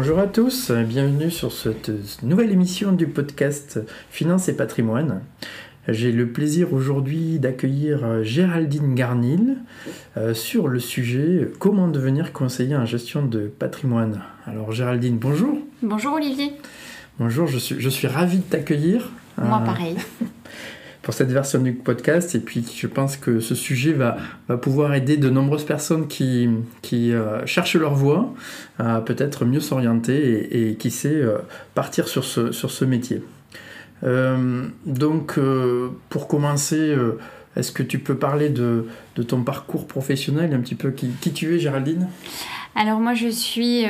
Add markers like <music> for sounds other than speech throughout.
Bonjour à tous, bienvenue sur cette nouvelle émission du podcast Finance et patrimoine. J'ai le plaisir aujourd'hui d'accueillir Géraldine Garnil euh, sur le sujet comment devenir conseiller en gestion de patrimoine. Alors Géraldine, bonjour. Bonjour Olivier. Bonjour, je suis, je suis ravi de t'accueillir. Moi Euh, pareil. <laughs> pour cette version du podcast. Et puis, je pense que ce sujet va, pouvoir aider de nombreuses personnes qui, euh, cherchent leur voie à peut-être mieux s'orienter et, qui sait euh, partir sur ce, métier. Euh, donc, pour commencer, est-ce que tu peux parler de, ton parcours professionnel, un petit peu qui, qui tu es, Géraldine? Alors moi je suis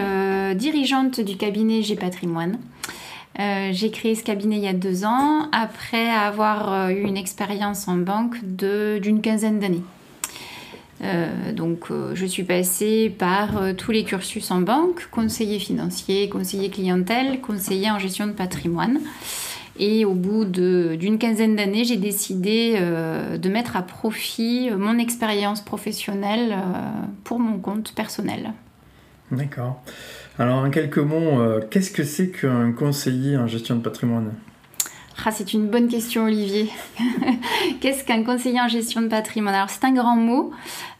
dirigeante du cabinet G Patrimoine. Euh, j'ai créé ce cabinet il y a deux ans après avoir euh, eu une expérience en banque d'une quinzaine d'années. Euh, donc je suis passée par tous les cursus en banque, conseiller financier, conseiller clientèle, conseiller en gestion de patrimoine. Et au bout d'une quinzaine d'années, j'ai décidé de mettre à profit mon expérience professionnelle pour mon compte personnel. D'accord. Alors, en quelques mots, euh, qu'est-ce que c'est qu'un conseiller en gestion de patrimoine? Ah, c'est une bonne question, Olivier. <laughs> Qu'est-ce qu'un conseiller en gestion de patrimoine? Alors, c'est un grand mot,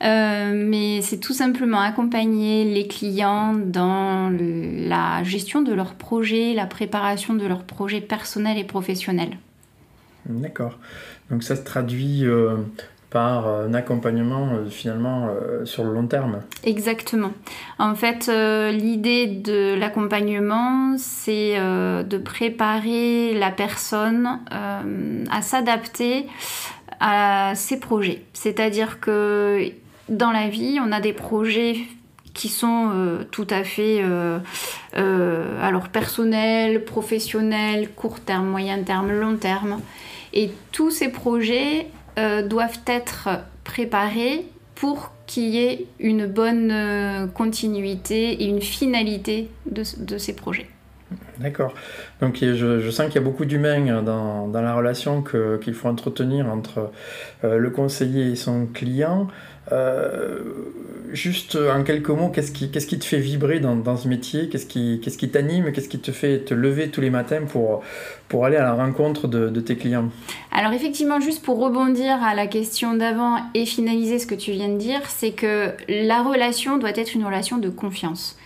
euh, mais c'est tout simplement accompagner les clients dans la gestion de leurs projets, la préparation de leurs projets personnels et professionnels. D'accord. Donc ça se traduit euh, par un accompagnement euh, finalement euh, sur le long terme. Exactement. En fait, euh, l'idée de l'accompagnement, c'est euh, de préparer la personne euh, à s'adapter à ses projets. C'est-à-dire que dans la vie, on a des projets qui sont euh, tout à fait euh, euh, alors personnels, professionnels, court terme, moyen terme, long terme. Et tous ces projets euh, doivent être préparés pour qu'il y ait une bonne euh, continuité et une finalité de, ces projets. D'accord. Donc je, sens qu'il y a beaucoup d'humains dans, la relation qu'il faut entretenir entre euh, le conseiller et son client. Euh, juste en quelques mots, qu'est-ce qui, qu'est-ce qui te fait vibrer dans, dans ce métier? Qu'est-ce qui, qu'est-ce qui t'anime? Qu'est-ce qui te fait te lever tous les matins pour, pour aller à la rencontre de, de tes clients? Alors effectivement, juste pour rebondir à la question d'avant et finaliser ce que tu viens de dire, c'est que la relation doit être une relation de confiance.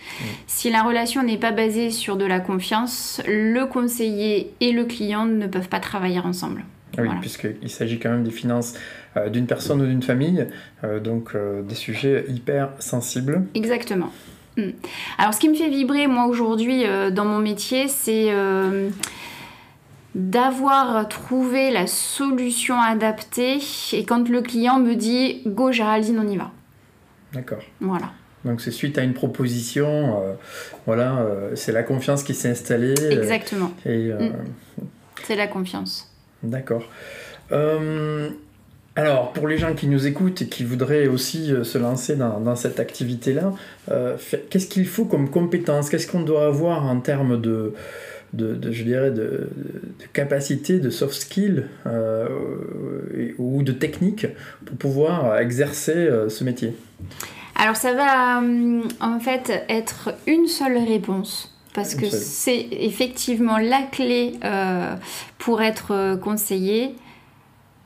Si la relation n'est pas basée sur de la confiance, le conseiller et le client ne peuvent pas travailler ensemble. Oui, Voilà. puisqu'il s'agit quand même des finances euh, d'une personne ou d'une famille, euh, donc euh, des sujets hyper sensibles. Exactement. Mm. Alors, ce qui me fait vibrer, moi, aujourd'hui, dans mon métier, c'est d'avoir trouvé la solution adaptée et quand le client me dit « Go, Géraldine, on y va D'accord. ». Voilà. Donc c'est suite à une proposition, voilà, c'est la confiance qui s'est installée. Exactement. et, euh, C'est la confiance. D'accord. Euh, alors, pour les gens qui nous écoutent et qui voudraient aussi euh, se lancer dans, cette activité-là, euh, qu'est-ce qu'il faut comme compétence? Qu'est-ce qu'on doit avoir en termes de, de, capacité, de soft et- ou de technique pour pouvoir exercer ce métier? Alors, ça va en fait être une seule réponse. Parce que c'est effectivement la clé euh, pour être euh, conseiller,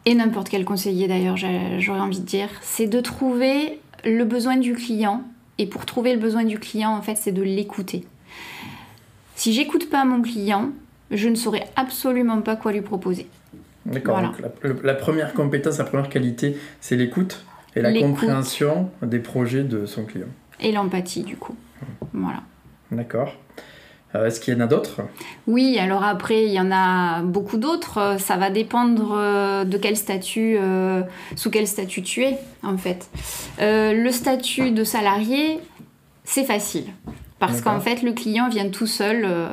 et n'importe quel conseiller d'ailleurs, j'aurais envie de dire, c'est de trouver le besoin du client. Et pour trouver le besoin du client, en fait, c'est de l'écouter. Si j'écoute pas mon client, je ne saurais absolument pas quoi lui proposer. D'accord. Voilà. donc la, première compétence, la première qualité, c'est l'écoute et la compréhension des projets de son client. Et l'empathie, du coup. Voilà. D'accord. Euh, Est-ce qu'il y en a d'autres? Oui, alors après, il y en a beaucoup d'autres. Euh, Ça va dépendre euh, de quel statut, euh, sous quel statut tu es, en fait. Euh, le statut de salarié, c'est facile. Parce qu'en fait, le client vient tout seul. Euh,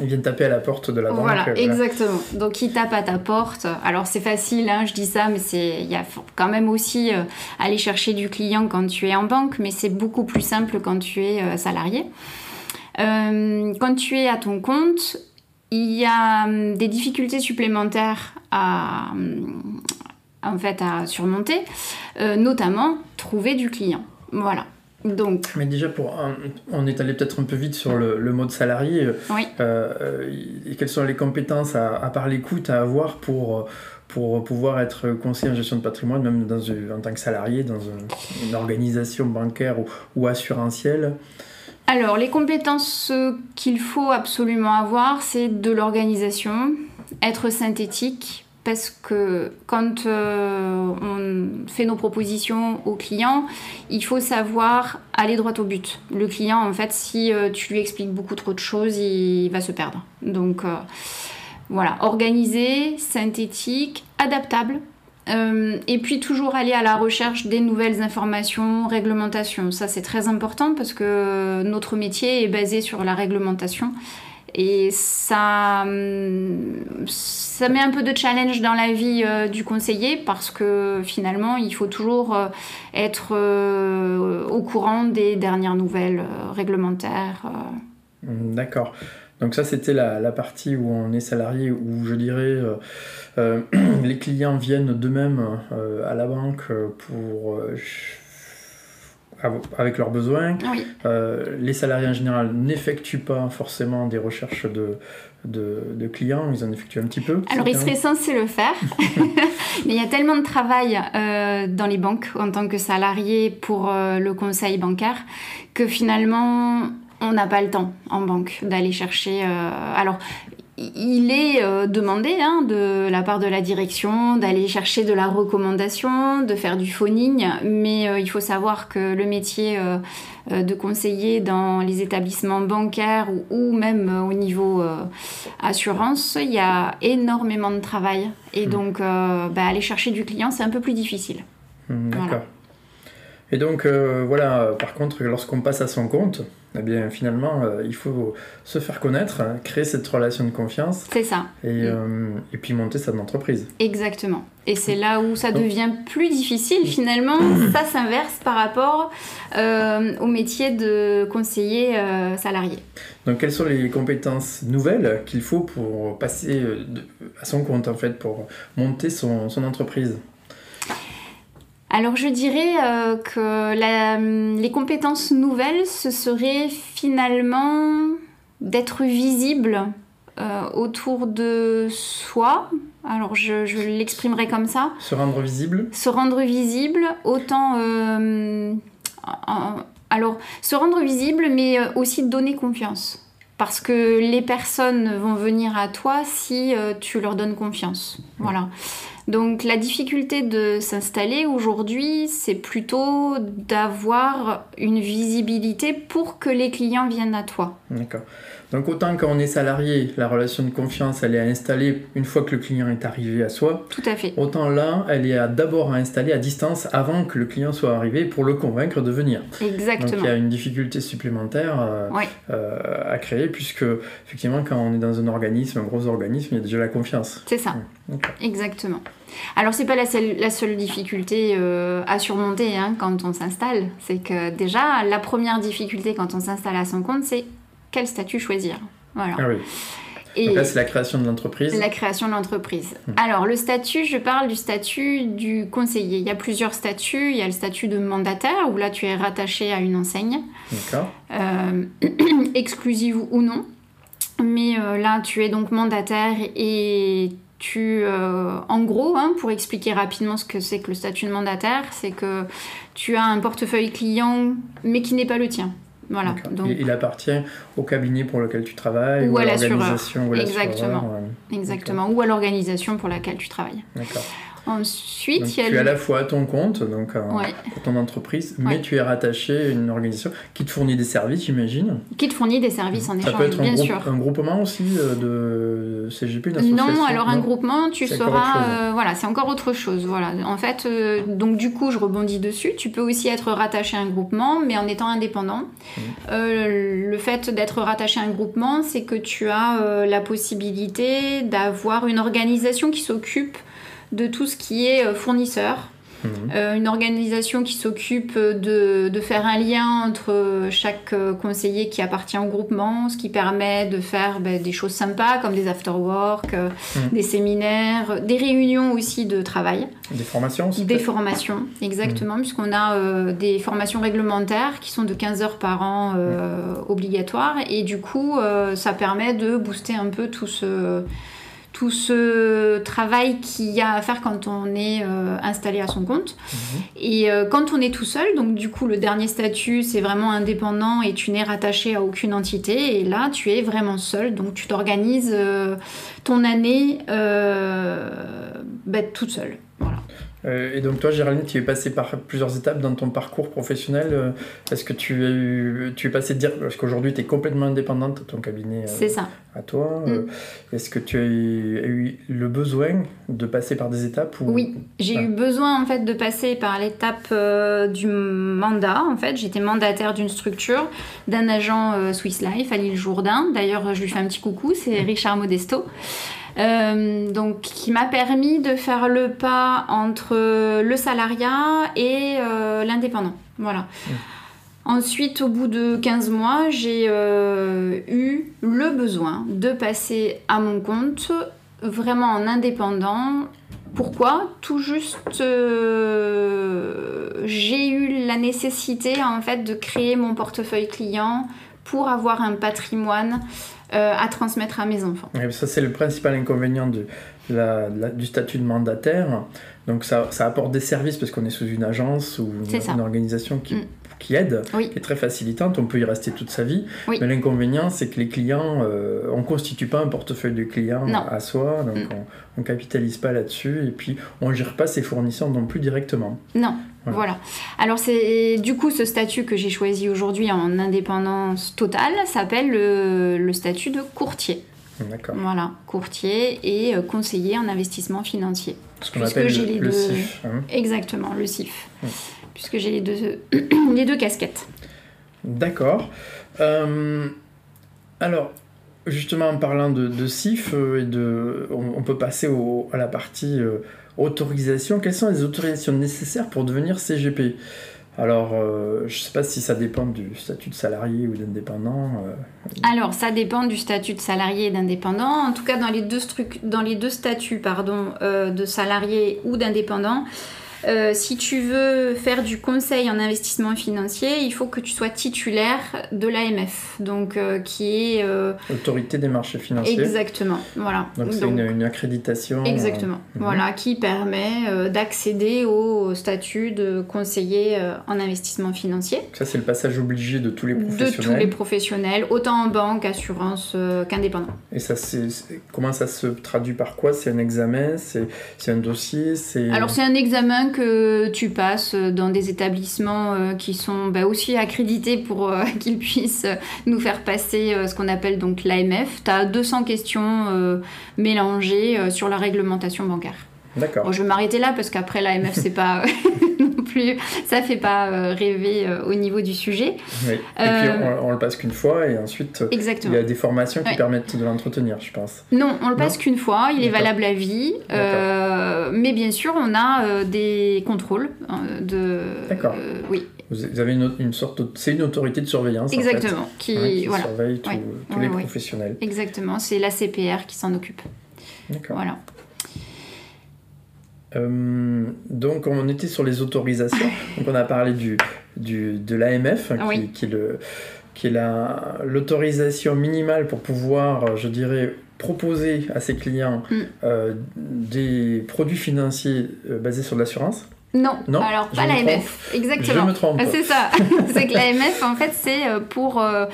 il vient taper à la porte de la banque. Voilà, exactement. Donc, il tape à ta porte. Alors, c'est facile, hein, je dis ça, mais il y a quand même aussi euh, aller chercher du client quand tu es en banque, mais c'est beaucoup plus simple quand tu es euh, salarié. Quand tu es à ton compte, il y a hum, des difficultés supplémentaires à, hum, en fait, à surmonter, notamment trouver du client. Voilà. Donc. Mais déjà, pour on est allé peut-être un peu vite sur le, mode salarié. Oui. Euh, quelles sont les compétences, à, part l'écoute, à avoir pour, pour pouvoir être conseiller en gestion de patrimoine, même dans en tant que salarié, dans une, organisation bancaire ou, ou assurantielle? Alors, les compétences qu'il faut absolument avoir, c'est de l'organisation, être synthétique, parce que quand euh, on fait nos propositions aux clients, il faut savoir aller droit au but. Le client, en fait, si euh, tu lui expliques beaucoup trop de choses, il va se perdre. Donc euh, voilà, organisé, synthétique, adaptable. Et puis toujours aller à la recherche des nouvelles informations, réglementations. Ça c'est très important parce que notre métier est basé sur la réglementation et ça, ça met un peu de challenge dans la vie euh, du conseiller parce que finalement, il faut toujours euh, être euh, au courant des dernières nouvelles réglementaires. D'accord. Donc ça, c'était la, la, partie où on est salarié, où je dirais <clears throat> les clients viennent d'eux-mêmes à la banque pour avec leurs besoins. Euh, les salariés en général n'effectuent pas forcément des recherches de, de, clients, ils en effectuent un petit peu. Alors ils seraient censés le faire, <laughs> <laughs> mais il y a tellement de travail euh, dans les banques en tant que salarié pour euh, le conseil bancaire que finalement on n'a pas le temps en banque d'aller chercher. alors il est euh, demandé hein, de la part de la direction d'aller chercher de la recommandation, de faire du phoning, mais euh, il faut savoir que le métier euh, de conseiller dans les établissements bancaires ou, même au niveau assurance, il y a énormément de travail. Et hmm. donc, bah, aller chercher du client, c'est un peu plus difficile. Hmm, d'accord. Et donc, voilà, par contre, lorsqu'on passe à son compte, eh bien finalement, euh, il faut se faire connaître, hein, créer cette relation de confiance. C'est ça. Et, mm. euh, et, puis monter sa entreprise. Exactement. Et c'est là où ça devient plus difficile finalement. ça s'inverse par rapport euh, au métier de conseiller salarié. Donc quelles sont les compétences nouvelles qu'il faut pour passer à son compte en fait, pour monter son, son entreprise? Alors je dirais euh, que les compétences nouvelles, ce serait finalement d'être visible euh, autour de soi. Alors je, l'exprimerai comme ça. Se rendre visible Se rendre visible, autant... Euh, alors se rendre visible, mais aussi donner confiance. Parce que les personnes vont venir à toi si tu leur donnes confiance. Voilà. Donc la difficulté de s'installer aujourd'hui, c'est plutôt d'avoir une visibilité pour que les clients viennent à toi. D'accord. Donc autant quand on est salarié, la relation de confiance, elle est installée une fois que le client est arrivé à soi. Tout à fait. Autant là, elle est d'abord à installer à distance avant que le client soit arrivé pour le convaincre de venir. Exactement. Donc il y a une difficulté supplémentaire euh, euh, à créer puisque effectivement quand on est dans un organisme, un gros organisme, il y a déjà la confiance. C'est ça. Exactement. Alors c'est pas la seule, la seule difficulté euh, à surmonter hein, quand on s'installe. C'est que déjà la première difficulté quand on s'installe à son compte, c'est quel statut choisir. Voilà. Ah oui. Et Donc là, c'est la création de l'entreprise. La création de l'entreprise. Hmm. Alors, le statut, je parle du statut du conseiller. Il y a plusieurs statuts. Il y a le statut de mandataire, où là, tu es rattaché à une enseigne. D'accord. Euh, <clears throat> exclusive ou non. Mais euh, là, tu es donc mandataire et tu, euh, en gros, hein, pour expliquer rapidement ce que c'est que le statut de mandataire, c'est que tu as un portefeuille client, mais qui n'est pas le tien. Voilà. Donc, il, appartient au cabinet pour lequel tu travailles ou, à, l'organisation Exactement. Exactement. Ou à l'organisation pour laquelle tu travailles. D'accord. Ensuite, Donc, il y a tu es à le- la fois à ton compte, donc Ouais. pour ton entreprise, mais Ouais. tu es rattaché à une organisation qui te fournit des services, j'imagine. qui te fournit des services en Ça échange, peut être un, bien groupe- sûr. un groupement aussi euh, de CGP, une association Non, alors un non groupement, tu seras, euh, voilà, c'est encore autre chose. Voilà, en fait, euh, donc du coup, je rebondis dessus. Tu peux aussi être rattaché à un groupement, mais en étant indépendant. Mmh. Euh, le fait d'être rattaché à un groupement, c'est que tu as euh, la possibilité d'avoir une organisation qui s'occupe de tout ce qui est euh, fournisseur. Mhm. Euh, une organisation qui s'occupe de, de faire un lien entre chaque euh, conseiller qui appartient au groupement, ce qui permet de faire ben, des choses sympas comme des after-work, euh, Mhm. des séminaires, des réunions aussi de travail, Des formations aussi, des formations, exactement, puisqu'on a euh, des formations réglementaires qui sont de 15 heures par an obligatoires, et du coup, ça permet de booster un peu tout ce tout ce travail qu'il y a à faire quand on est euh, installé à son compte. Mhm. Et euh, quand on est tout seul, donc du coup le dernier statut c'est vraiment indépendant et tu n'es rattaché à aucune entité. Et là tu es vraiment seul, donc tu t'organises euh, ton année bah, toute seule. Voilà. Euh, et donc toi, Géraldine, tu es passée par plusieurs étapes dans ton parcours professionnel. Euh, Est-ce que tu, eu, tu es passée de dire, parce qu'aujourd'hui tu es complètement indépendante ton cabinet euh, C'est ça. à toi, euh, est-ce que tu as eu, as eu le besoin de passer par des étapes ou... Oui, j'ai Ah. eu besoin en fait de passer par l'étape euh, du mandat. En fait, j'étais mandataire d'une structure d'un agent euh, Swiss Life à l'île Jourdain. D'ailleurs, je lui fais un petit coucou, c'est Richard Modesto. Euh, donc, qui m'a permis de faire le pas entre le salariat et euh, l'indépendant. Voilà. Ensuite, au bout de 15 mois, j'ai euh, eu le besoin de passer à mon compte, vraiment en indépendant. Pourquoi? Tout juste, j'ai eu la nécessité en fait de créer mon portefeuille client pour avoir un patrimoine euh, à transmettre à mes enfants. Ouais, ça, c'est le principal inconvénient de la- la- du statut de mandataire. Donc, ça, ça apporte des services parce qu'on est sous une agence ou une organisation qui, Mm. Qui aide, Oui. qui est très facilitante. On peut y rester toute sa vie. Oui. Mais l'inconvénient, c'est que les clients, euh, on ne constitue pas un portefeuille de clients Non. à soi. Donc, Mm. on ne capitalise pas là-dessus. Et puis, on ne gère pas ses fournisseurs non plus directement. Non, Voilà. voilà. Alors c'est du coup ce statut que j'ai choisi aujourd'hui en indépendance totale s'appelle le, le statut de courtier. D'accord. Voilà, courtier et euh, conseiller en investissement financier. Ce qu'on appelle le, les le deux- CIF. hein. Exactement, le CIF. Puisque j'ai les deux, <clears throat> les deux casquettes. D'accord. Euh, alors, justement, en parlant de, de CIF, euh, et de, on, on peut passer au- à la partie euh, autorisation. Quelles sont les autorisations nécessaires pour devenir CGP Alors, euh, je ne sais pas si ça dépend du statut de salarié ou d'indépendant. Alors, ça dépend du statut de salarié et d'indépendant. En tout cas, dans les deux, dans les deux statuts pardon, de salarié ou d'indépendant, euh, si tu veux faire du conseil en investissement financier, il faut que tu sois titulaire de l'AMF, donc euh, qui est euh, autorité des marchés financiers. exactement, voilà. Donc, c'est une, une accréditation. Exactement, mhm. voilà, qui permet d'accéder au statut de conseiller en investissement financier. ça, c'est le passage obligé de tous les De professionnels. tous les professionnels, autant en banque, assurance qu'indépendant. Et ça, c'est, comment ça se traduit par quoi? C'est un examen? C'est, c'est un dossier? C'est... Alors c'est un examen que tu passes dans des établissements euh, qui sont bah, aussi accrédités pour euh, <laughs> qu'ils puissent nous faire passer euh, ce qu'on appelle donc l'AMF. Tu as 200 questions mélangées sur la réglementation bancaire. D'accord. Bon, je vais m'arrêter là parce qu'après l'AMF c'est pas <laughs> non plus ça fait pas euh, rêver euh, au niveau du sujet. Oui. Et puis, Euh, on, on le passe qu'une fois et ensuite... Il Exactement. y a des formations qui Ouais. permettent de l'entretenir, je pense. Non, on le passe qu'une fois, il est valable à vie, euh, mais bien sûr on a des contrôles euh, de. D'accord. euh, oui, Vous avez une, une sorte de... C'est une autorité de surveillance, en fait, exactement. Qui, hein, qui voilà, surveille tous- Ouais. tous Ouais, les professionnels. exactement. C'est la CPR qui s'en occupe. D'accord. Voilà. Euh, donc, on était sur les autorisations. <laughs> donc, on a parlé du, du, de l'AMF, qui, Oui. qui est le qui est la- l'autorisation minimale pour pouvoir, je dirais, proposer à ses clients Mm. euh, des produits financiers euh, basés sur de l'assurance. Non, Non, alors pas l'AMF, exactement. Je me trompe. Ah, C'est ça. <laughs> c'est que l'AMF, en fait, c'est euh, pour. euh,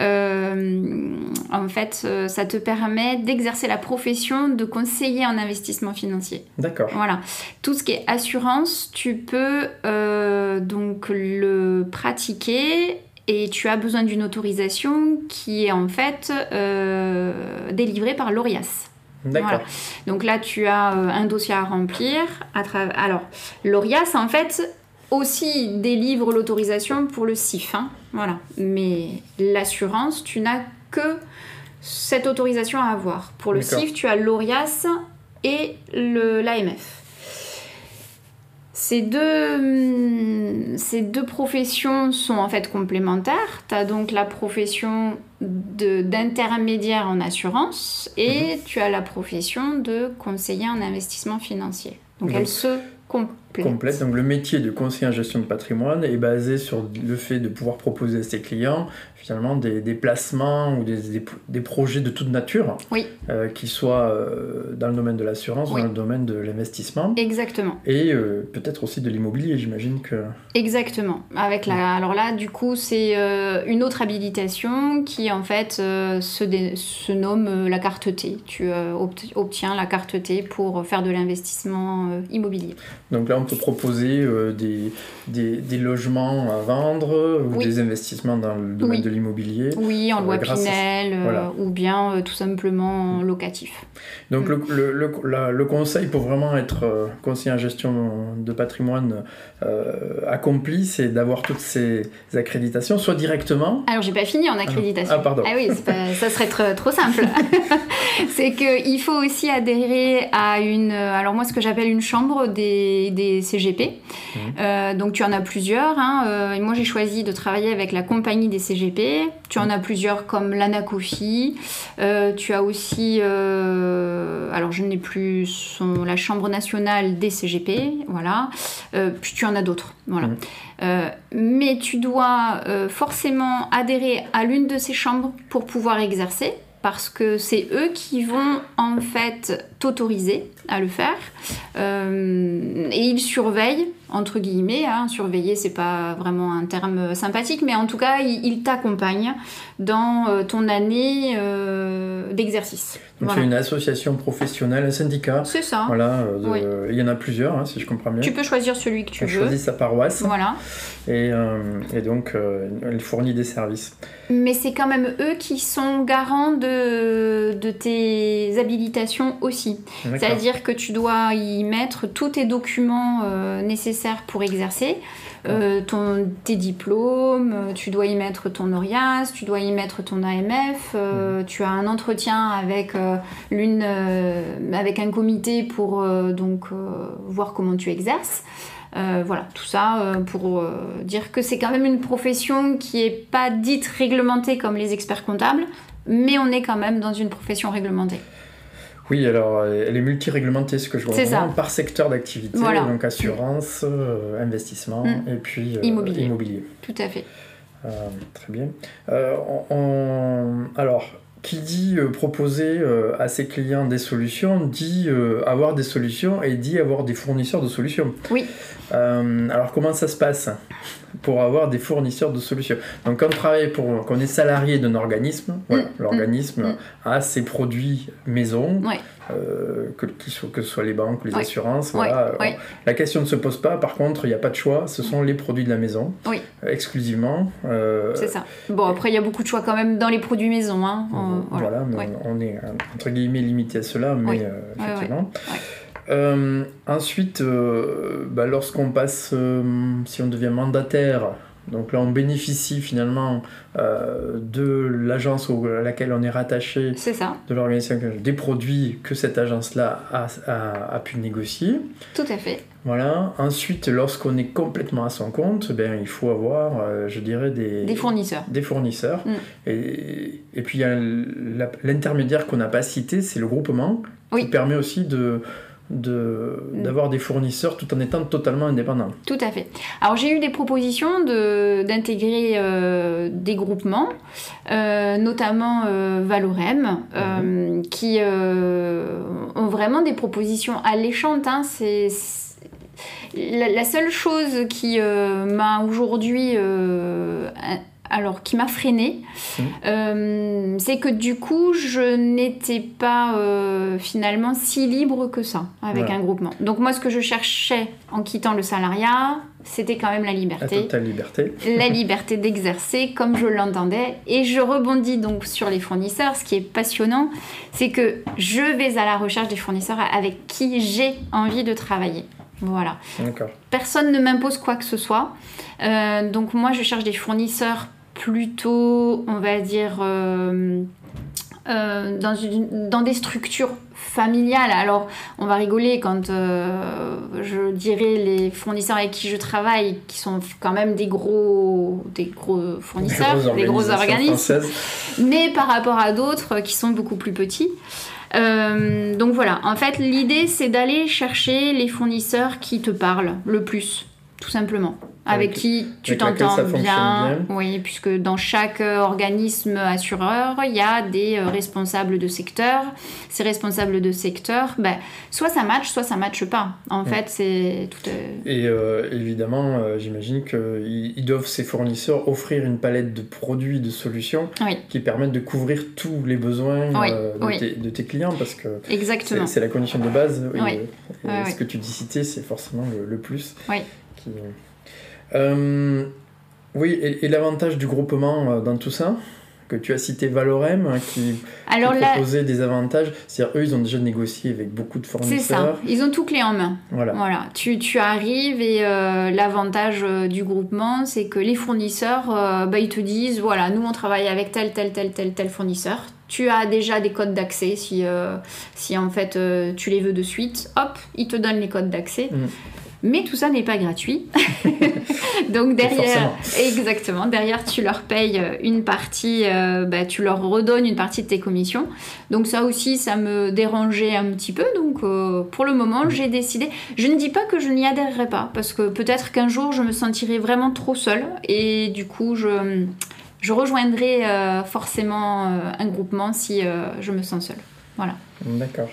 euh, en fait, euh, ça te permet d'exercer la profession de conseiller en investissement financier. D'accord. Voilà. Tout ce qui est assurance, tu peux euh, donc le pratiquer et tu as besoin d'une autorisation qui est en fait euh, délivrée par l'ORIAS. D'accord. Voilà. Donc là, tu as euh, un dossier à remplir. À tra- Alors, l'ORIAS, en fait, aussi délivre l'autorisation pour le CIF. hein. Voilà. Mais l'assurance, tu n'as que cette autorisation à avoir. Pour le. CIF, tu as l'ORIAS et le- l'AMF. Ces deux, hum, ces deux professions sont en fait complémentaires. Tu as donc la profession d'intermédiaire en assurance et Mhm. tu as la profession de conseiller en investissement financier. Donc Donc, elles se complètent. Complète. Donc le métier de conseiller en gestion de patrimoine est basé sur le fait de pouvoir proposer à ses clients finalement des, des placements ou des, des- des projets de toute nature, Oui. euh, qui soient euh, dans le domaine de l'assurance Oui. ou dans le domaine de l'investissement Exactement. et euh, peut-être aussi de l'immobilier, j'imagine que... Exactement. Avec la, alors là, du coup, c'est une autre habilitation qui en fait se, dé- se nomme la carte T. Tu obt- obtiens la carte T pour faire de l'investissement immobilier. Donc là, on peut proposer euh, des, des, des logements à vendre ou Oui. des investissements dans le domaine Oui. de l'immobilier. Oui, en Euh, loi à- Pinel euh, voilà. ou bien tout simplement en locatif. Donc Mm. le, le, le, la- le conseil pour vraiment être conseiller en gestion de patrimoine accompli, c'est d'avoir toutes ces accréditations, soit directement. Alors j'ai pas fini en accréditation. Ah, pardon. oui, c'est pas- ça serait trop, trop simple. <laughs> c'est qu'il faut aussi adhérer à une, alors moi ce que j'appelle une chambre des, des CGP. Mhm. Euh, donc tu en as plusieurs. hein. Euh, moi j'ai choisi de travailler avec la compagnie des CGP. Tu en as plusieurs comme l'Anacofi. Euh, tu as aussi, alors je n'ai plus son, la chambre nationale des CGP. Voilà. Puis tu en as d'autres. Voilà. Mhm. Euh, mais tu dois euh, forcément adhérer à l'une de ces chambres pour pouvoir exercer, parce que c'est eux qui vont en fait t'autoriser à le faire. Euh, et ils surveillent, entre guillemets, hein, surveiller c'est pas vraiment un terme sympathique, mais en tout cas ils, ils t'accompagnent dans euh, ton année euh, d'exercice. Donc Voilà. c'est une association professionnelle, un syndicat. C'est ça. Voilà, de- Oui. il y en a plusieurs, hein, si je comprends bien. Tu peux choisir celui que tu On veux. choisit sa paroisse Voilà. et, euh, et donc elle fournit des services. Mais c'est quand même eux qui sont garants de, de tes habilitations aussi. C'est-à-dire que tu dois y mettre tous tes documents euh, nécessaires pour exercer. Euh, ton, tes diplômes, euh, tu dois y mettre ton ORIAS, tu dois y mettre ton AMF, euh, tu as un entretien avec l'une, avec un comité pour donc voir comment tu exerces. Euh, voilà, tout ça euh, pour euh, dire que c'est quand même une profession qui est pas dite réglementée comme les experts comptables, mais on est quand même dans une profession réglementée. Oui, alors euh, elle est multi-réglementée, ce que je vois vraiment, ça. par secteur d'activité, Voilà. donc assurance, euh, investissement Mm. et puis euh, Immobilier. immobilier. Tout à fait. Euh, très bien. On- on- alors, qui dit proposer à ses clients des solutions, dit avoir des solutions et dit avoir des fournisseurs de solutions. Oui. Euh, alors, comment ça se passe pour avoir des fournisseurs de solutions Donc, quand on travaille pour, qu'on est salarié d'un organisme, Mm, l'organisme mm, a ses produits maison, Ouais. euh, que, ce soit les banques ou les Ouais. assurances. Voilà. La question ne se pose pas, par contre, il n'y a pas de choix, ce sont les produits de la maison, Oui. euh, exclusivement. Euh, C'est ça. Bon, après, il y a beaucoup de choix quand même dans les produits maison. Hein. voilà, mais on, on est entre guillemets limité à cela, mais effectivement. Euh, ensuite, euh, bah, lorsqu'on passe, euh, si on devient mandataire, donc là on bénéficie finalement euh, de l'agence à laquelle on est rattaché, ça, de l'organisation, des produits que cette agence-là a, a- a pu négocier. tout à fait. Voilà. Ensuite, lorsqu'on est complètement à son compte, ben, il faut avoir, euh, je dirais, des, Des fournisseurs. des fournisseurs. Mm. Et, et puis, il y a la- l'intermédiaire qu'on n'a pas cité, c'est le groupement, Oui. qui permet aussi de de- Mm. d'avoir des fournisseurs tout en étant totalement indépendant. Tout à fait. Alors j'ai eu des propositions de- d'intégrer euh, des groupements, euh, notamment euh, Valorem, euh, qui euh, ont vraiment des propositions alléchantes. hein. C'est- c'est- la, seule chose qui m'a aujourd'hui alors qui m'a freinée, mmh. euh, c'est que du coup, je n'étais pas euh, finalement si libre que ça avec un groupement. Donc moi, ce que je cherchais en quittant le salariat, c'était quand même la liberté. La liberté. la liberté d'exercer comme je l'entendais. Et je rebondis donc sur les fournisseurs. Ce qui est passionnant, c'est que je vais à la recherche des fournisseurs avec qui j'ai envie de travailler. Voilà. Personne ne m'impose quoi que ce soit. Euh, donc moi, je cherche des fournisseurs plutôt, on va dire, euh, euh, dans, dans, des structures familiales. Alors, on va rigoler quand euh, je dirais les fournisseurs avec qui je travaille, qui sont quand même des gros, des gros fournisseurs, des, gros organismes, mais par rapport à d'autres qui sont beaucoup plus petits. donc voilà, en fait, l'idée c'est d'aller chercher les fournisseurs qui te parlent le plus, tout simplement avec, qui tu t'entends bien. Oui, puisque dans chaque euh, organisme assureur, il y a des euh, responsables de secteur. Ces responsables de secteur, ben, soit ça match, soit ça matche pas. En fait, c'est tout. Et euh, évidemment, j'imagine qu'ils doivent, ces fournisseurs, offrir une palette de produits, de solutions qui permettent de couvrir tous les besoins de, tes, clients parce que c'est la condition de base. Et, ce que tu dis citer, c'est forcément le, le plus. Qui, euh, oui, et, l'avantage du groupement euh, dans tout ça que tu as cité Valorem hein, qui, Alors, proposait des avantages. C'est-à-dire, eux, ils ont déjà négocié avec beaucoup de fournisseurs. C'est ça, ils ont tout clé en main. Voilà. voilà. Tu, tu arrives et euh, l'avantage du groupement, c'est que les fournisseurs, bah, ils te disent voilà, nous, on travaille avec tel, tel, tel, tel, tel fournisseur. Tu as déjà des codes d'accès si, si en fait tu les veux de suite. Hop, ils te donnent les codes d'accès. Mm. Mais tout ça n'est pas gratuit. <laughs> Donc derrière, exactement, derrière tu leur payes euh, une partie, euh, bah, tu leur redonnes une partie de tes commissions. Donc ça aussi, ça me dérangeait un petit peu. Donc euh, pour le moment, j'ai décidé. Je ne dis pas que je n'y adhérerai pas, parce que peut-être qu'un jour je me sentirai vraiment trop seule et du coup je, je rejoindrai forcément un groupement si je me sens seule. Voilà. D'accord.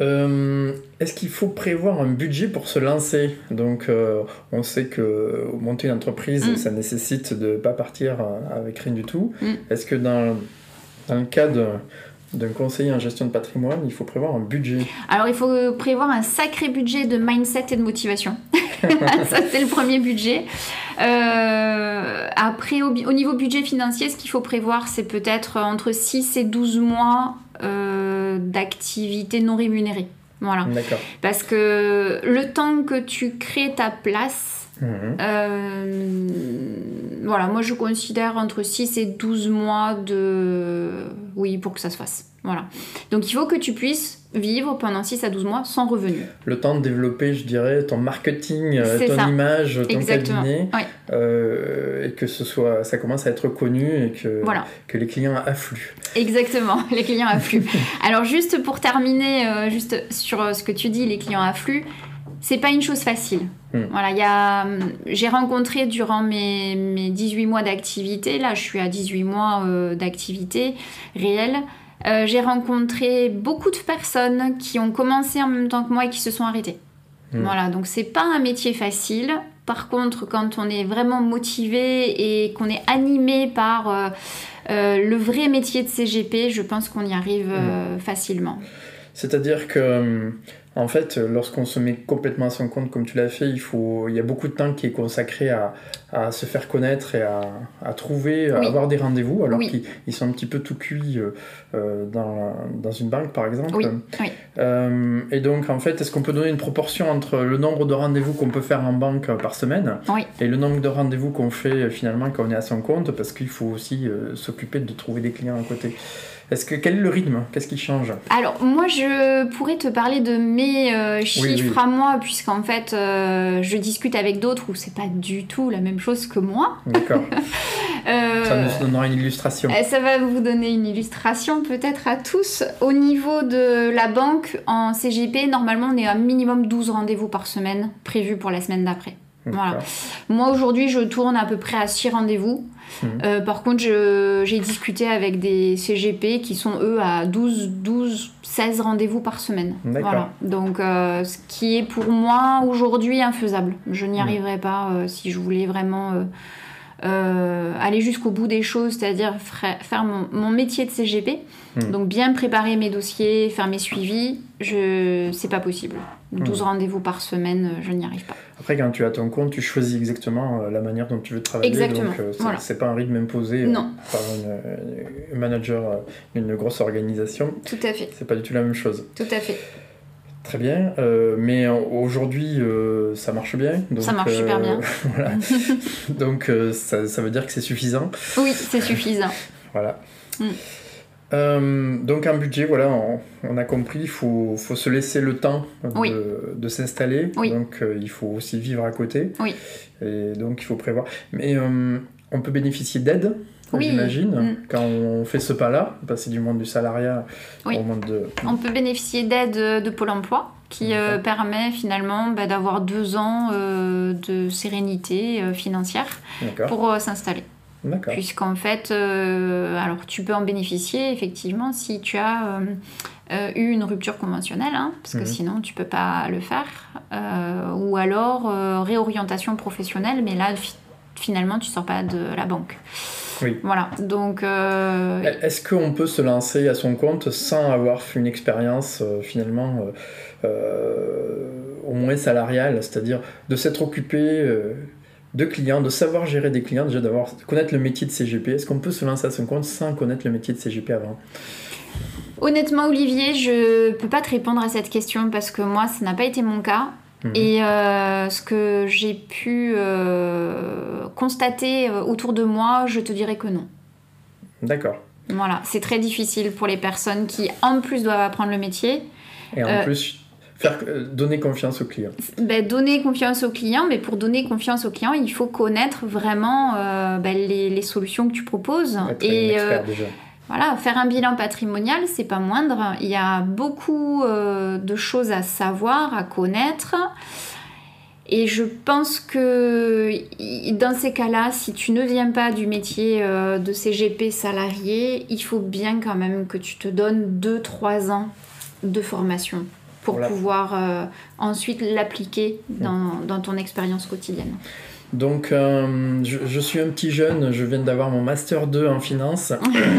Euh, est-ce qu'il faut prévoir un budget pour se lancer Donc, euh, on sait que monter une entreprise, mm. ça nécessite de ne pas partir euh, avec rien du tout. Mm. Est-ce que dans, dans le cas d'un conseiller en gestion de patrimoine, il faut prévoir un budget Alors, il faut prévoir un sacré budget de mindset et de motivation. <laughs> ça, c'est le premier budget. après, au, au, niveau budget financier, ce qu'il faut prévoir, c'est peut-être entre 6 et 12 mois euh, d'activité non rémunérée. Voilà. Parce que le temps que tu crées ta place, mhm. euh, voilà, moi je considère entre 6 et 12 mois de. Oui, pour que ça se fasse. Voilà. Donc il faut que tu puisses vivre pendant 6 à 12 mois sans revenu. Le temps de développer, je dirais, ton marketing, euh, ton image, ton cabinet, euh, et que ce soit, ça commence à être connu et que, que les clients affluent. Exactement, <laughs> les clients affluent. <laughs> Alors juste pour terminer, euh, juste sur ce que tu dis, les clients affluent, c'est pas une chose facile. Hmm. Voilà, y a, j'ai rencontré durant mes, mes 18 mois d'activité, là je suis à 18 mois d'activité réelle, euh, j'ai rencontré beaucoup de personnes qui ont commencé en même temps que moi et qui se sont arrêtées. Hmm. Voilà, donc c'est pas un métier facile. Par contre, quand on est vraiment motivé et qu'on est animé par euh, euh, le vrai métier de CGP, je pense qu'on y arrive hmm. facilement. C'est-à-dire que en fait, lorsqu'on se met complètement à son compte comme tu l'as fait, il, faut, il y a beaucoup de temps qui est consacré à, à se faire connaître et à, à trouver, à avoir des rendez-vous, alors qu'ils sont un petit peu tout cuits euh, euh, dans, dans, une banque, par exemple. Oui. Euh, et donc, en fait, est-ce qu'on peut donner une proportion entre le nombre de rendez-vous qu'on peut faire en banque par semaine et le nombre de rendez-vous qu'on fait finalement quand on est à son compte, parce qu'il faut aussi s'occuper de trouver des clients à côté est-ce que quel est le rythme? Qu'est-ce qui change? Alors moi je pourrais te parler de mes euh, chiffres à moi puisqu'en fait euh, je discute avec d'autres où c'est pas du tout la même chose que moi. D'accord. <laughs> euh, ça nous donnera une illustration. Ça va vous donner une illustration peut-être à tous. Au niveau de la banque en CGP, normalement on est à minimum 12 rendez-vous par semaine prévus pour la semaine d'après. Voilà. Moi aujourd'hui, je tourne à peu près à 6 rendez-vous. Mhm. Euh, par contre, j'ai discuté avec des CGP qui sont eux à 12, 12 16 rendez-vous par semaine. Voilà. Donc, euh, ce qui est pour moi aujourd'hui infaisable. Je n'y Mhm. arriverais pas euh, si je voulais vraiment aller jusqu'au bout des choses, c'est-à-dire faire mon, mon métier de CGP. Mhm. Donc, bien préparer mes dossiers, faire mes suivis, je... c'est pas possible. 12 Mhm. rendez-vous par semaine, euh, je n'y arrive pas. Après, quand tu as ton compte, tu choisis exactement euh, la manière dont tu veux travailler. Exactement, Donc, euh, voilà. c'est pas un rythme imposé Non. par un manager d'une grosse organisation. Tout à fait, C'est pas du tout la même chose. tout à fait. Très bien. euh, mais aujourd'hui, euh, ça marche bien. Donc, Ça marche super bien. <laughs> voilà. <laughs> donc, ça, ça veut dire que c'est suffisant. Oui, c'est suffisant. Voilà. Mm. Euh, donc un budget, voilà, on, on a compris, il faut, faut se laisser le temps de, Oui. de s'installer. Oui. Donc euh, il faut aussi vivre à côté. Oui. Et donc il faut prévoir. Mais euh, on peut bénéficier d'aide, j'imagine, Mm. quand on fait ce pas-là, passer du monde du salariat au monde de... On peut bénéficier d'aide de Pôle emploi qui permet finalement bah, d'avoir deux ans de sérénité financière pour s'installer. Puisqu'en fait, euh, alors tu peux en bénéficier effectivement si tu as euh, euh, eu une rupture conventionnelle, hein, parce que Mhm. sinon tu peux pas le faire, euh, ou alors réorientation professionnelle, mais là fi- finalement tu sors pas de la banque. Oui. Voilà, donc Est-ce qu'on peut se lancer à son compte sans avoir fait une expérience finalement au moins salariale, c'est-à-dire de s'être occupé de clients, de savoir gérer des clients, déjà d'avoir connaître le métier de CGP. Est-ce qu'on peut se lancer à son compte sans connaître le métier de CGP avant? Honnêtement, Olivier, je peux pas te répondre à cette question parce que moi, ça n'a pas été mon cas. Mhm. Et euh, ce que j'ai pu euh, constater euh, autour de moi, je te dirais que non. D'accord. Voilà, c'est très difficile pour les personnes qui, en plus, doivent apprendre le métier. Et en Euh, plus, faire, euh, donner confiance aux clients. Ben, donner confiance au client, mais pour donner confiance au client, il faut connaître vraiment euh, ben, les, les solutions que tu proposes. Être Et un euh, expert déjà. Voilà, faire un bilan patrimonial, c'est pas moindre. Il y a beaucoup euh, de choses à savoir, à connaître. Et je pense que dans ces cas-là, si tu ne viens pas du métier de CGP salarié, il faut bien quand même que tu te donnes 2-3 ans de formation pour Voilà. pouvoir euh, ensuite l'appliquer dans, dans ton expérience quotidienne. Donc, euh, je, je suis un petit jeune, je viens d'avoir mon Master 2 en finance.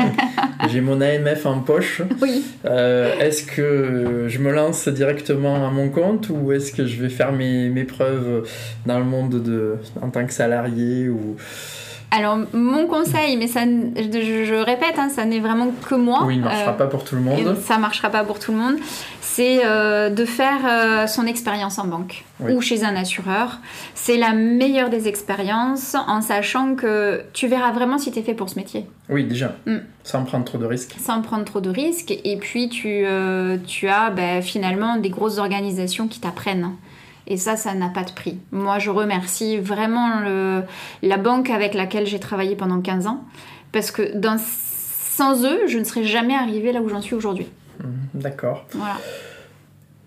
<laughs> J'ai mon AMF en poche. Oui. Euh, est-ce que je me lance directement à mon compte ou est-ce que je vais faire mes, mes preuves dans le monde de, en tant que salarié ou... Alors, mon conseil, mais ça, je, je répète, hein, ça n'est vraiment que moi. Oui, il ne marchera Euh, pas pour tout le monde. ça marchera pas pour tout le monde. C'est euh, de faire euh, son expérience en banque Oui. ou chez un assureur. C'est la meilleure des expériences en sachant que tu verras vraiment si tu es fait pour ce métier, Oui, déjà, Mm. sans prendre trop de risques. sans prendre trop de risques. Et puis tu, tu as ben, finalement des grosses organisations qui t'apprennent. Et ça, ça n'a pas de prix. Moi, je remercie vraiment le- la banque avec laquelle j'ai travaillé pendant 15 ans. Parce que dans- sans eux, je ne serais jamais arrivée là où j'en suis aujourd'hui. Mhm, D'accord. Voilà.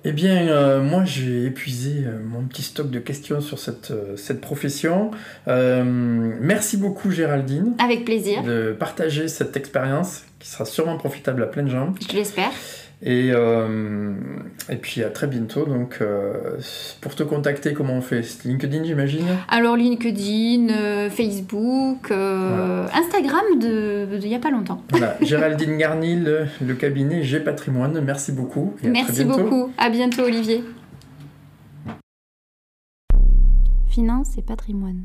Eh bien, euh, moi, j'ai épuisé euh, mon petit stock de questions sur cette, euh, cette profession. Merci beaucoup, Géraldine, Avec plaisir, de partager cette expérience qui sera sûrement profitable à plein de gens. je l'espère. Et, euh, et puis à très bientôt. Donc, euh, pour te contacter, comment on fait? C'est LinkedIn, j'imagine? Alors LinkedIn, euh, Facebook, Instagram de il n'y a pas longtemps. Voilà, <laughs> Géraldine Garny, le, le cabinet G Patrimoine. Merci beaucoup. et Merci beaucoup. À bientôt Olivier. Finance et patrimoine.